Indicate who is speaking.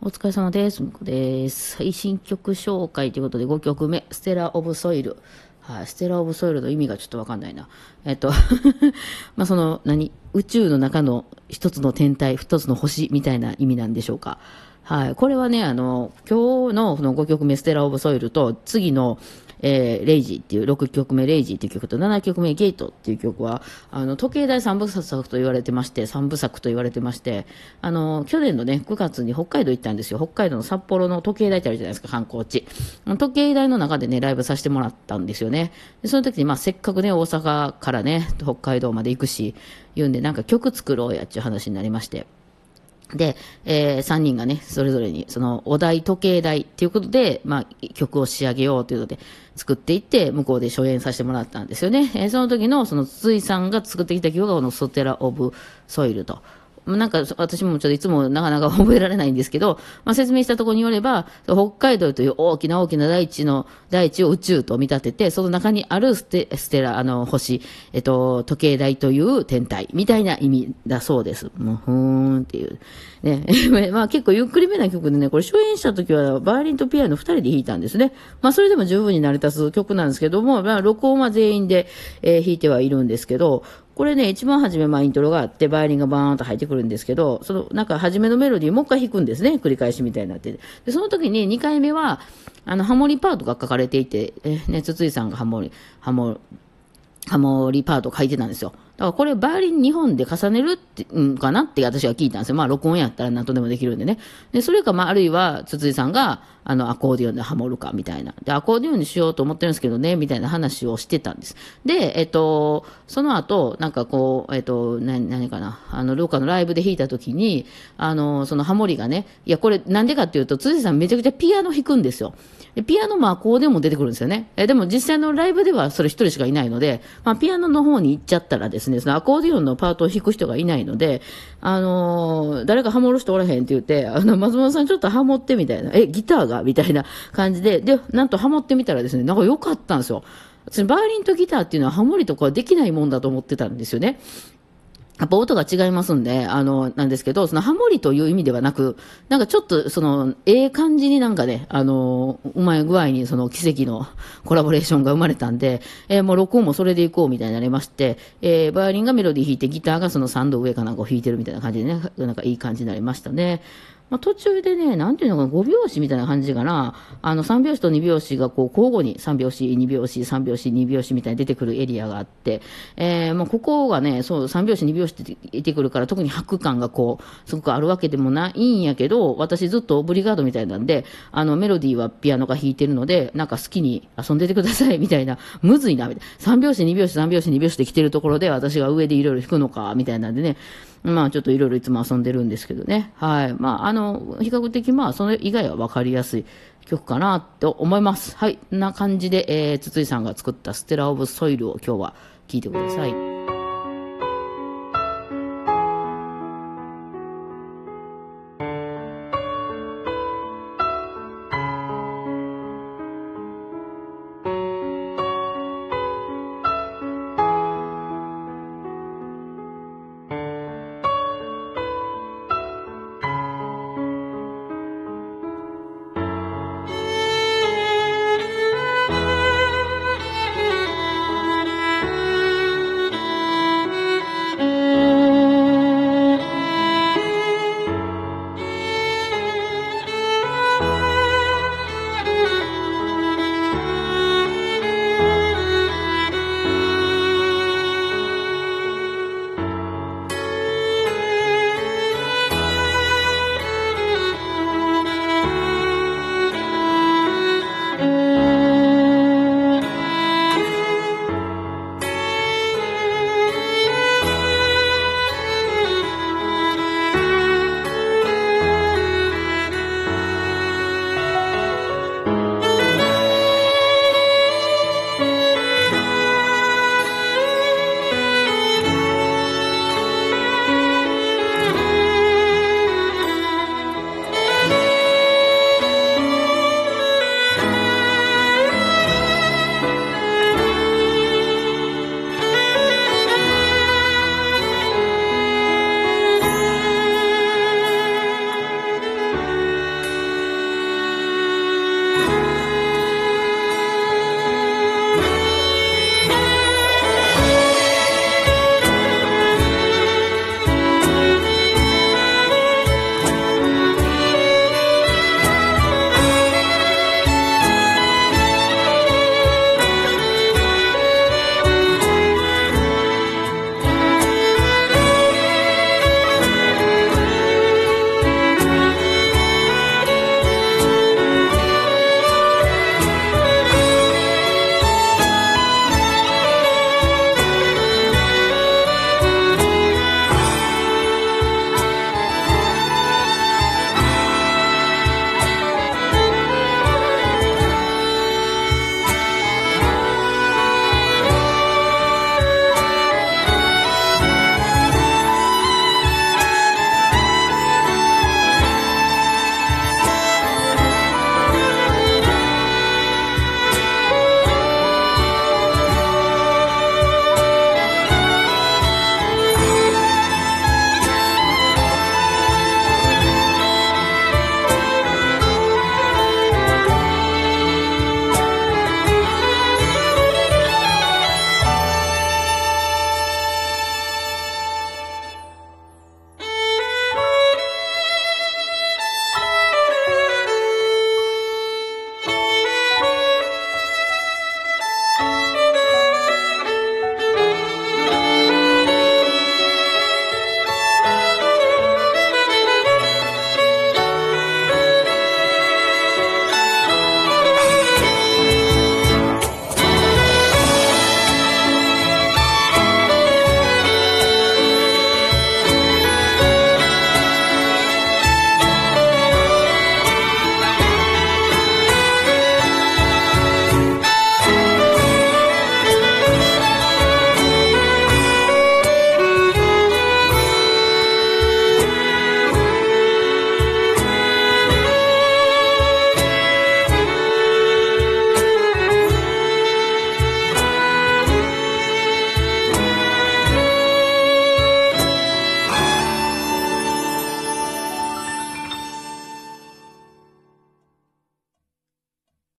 Speaker 1: お疲れ様です。むこです。最新曲紹介ということで5曲目、ステラ・オブ・ソイル。はい、ステラ・オブ・ソイルの意味がちょっとわかんないな。えっと、まあその、何、宇宙の中の一つの天体、一つの星みたいな意味なんでしょうか。はい、これはね、あの、今日のこの5曲目、ステラ・オブ・ソイルと、次の、えー、レイジっていう6曲目レイジっていう曲と7曲目ゲートっていう曲は、あの、時計台三部作と言われてまして、三部作と言われてまして、あの、去年のね、9月に北海道行ったんですよ。北海道の札幌の時計台ってあるじゃないですか、観光地。時計台の中でね、ライブさせてもらったんですよね。でその時に、まあ、せっかくね、大阪からね、北海道まで行くし、言うんで、なんか曲作ろうやっていう話になりまして。で、えー、3人がね、それぞれに、その、お題時計台っていうことで、まあ、曲を仕上げようというので、作っていって、向こうで初演させてもらったんですよね。えー、その時の、その、筒井さんが作ってきた曲が、このソテラ・オブ・ソイルと。なんか、私もちょっといつもなかなか覚えられないんですけど、まあ、説明したところによれば、北海道という大きな大きな大地の、大地を宇宙と見立てて、その中にあるステステラ、あの、星、えっと、時計台という天体、みたいな意味だそうです。もう、ふーんっていう。ね。まあ結構ゆっくりめな曲でね、これ初演した時はバイオリンとピアノ二人で弾いたんですね。まあそれでも十分に成り立つ曲なんですけども、まあ録音は全員で、えー、弾いてはいるんですけど、これね、一番初め、まあ、イントロがあって、バイオリンがバーンと入ってくるんですけど、その、なんか、初めのメロディーもう一回弾くんですね。繰り返しみたいになって。で、その時に2回目は、あの、ハモリパートが書かれていて、えね、筒井さんがハモリ、ハモ、ハモリパート書いてたんですよ。だからこれバイオリン2本で重ねるって、うんかなって私は聞いたんですよ。まあ録音やったら何とでもできるんでね。で、それかまああるいは筒井さんがあのアコーディオンでハモるかみたいな。で、アコーディオンにしようと思ってるんですけどね、みたいな話をしてたんです。で、えっと、その後、なんかこう、えっと、何、何かな、あの、廊下のライブで弾いた時に、あの、そのハモリがね、いや、これなんでかっていうと、辻さんめちゃくちゃピアノ弾くんですよ。でピアノもアコーディオンも出てくるんですよね。えでも実際のライブではそれ一人しかいないので、まあ、ピアノの方に行っちゃったらですね、そのアコーディオンのパートを弾く人がいないので、あのー、誰かハモる人おらへんって言って、あの、松本さんちょっとハモってみたいな、え、ギターが？みたいな感じで、で、なんとハモってみたらですね、なんか良かったんですよ。バイオリンとギターっていうのはハモリとかできないもんだと思ってたんですよね。やっぱ音が違いますんで、あの、なんですけど、そのハモリという意味ではなく、なんかちょっと、その、ええ感じになんかね、あの、うまい具合にその奇跡の コラボレーションが生まれたんで、えー、もう録音もそれでいこうみたいになりまして、えー、バイオリンがメロディー弾いて、ギターがその3度上かなんかを弾いてるみたいな感じでね、なんかいい感じになりましたね。まあ、途中でね、なんていうのかな、5拍子みたいな感じかな。あの、3拍子と2拍子がこう、交互に3拍子、2拍子、3拍子、2拍子みたいに出てくるエリアがあって、えー、もうここがね、そう、3拍子、2拍子って出てくるから、特に拍感がこう、すごくあるわけでもないんやけど、私ずっとオブリガードみたいなんで、あの、メロディーはピアノが弾いてるので、なんか好きに遊んでてください、みたいな、むずいな、みたいな。3拍子、2拍子、3拍子、2拍子で来てるところで、私が上でいろいろ弾くのか、みたいなんでね、まあちょっといろいろいつも遊んでるんですけどね。はい。まああの、比較的まあそれ以外は分かりやすい曲かなと思います。はい。な感じで、えー、筒井さんが作ったステラオブソイルを今日は聴いてください。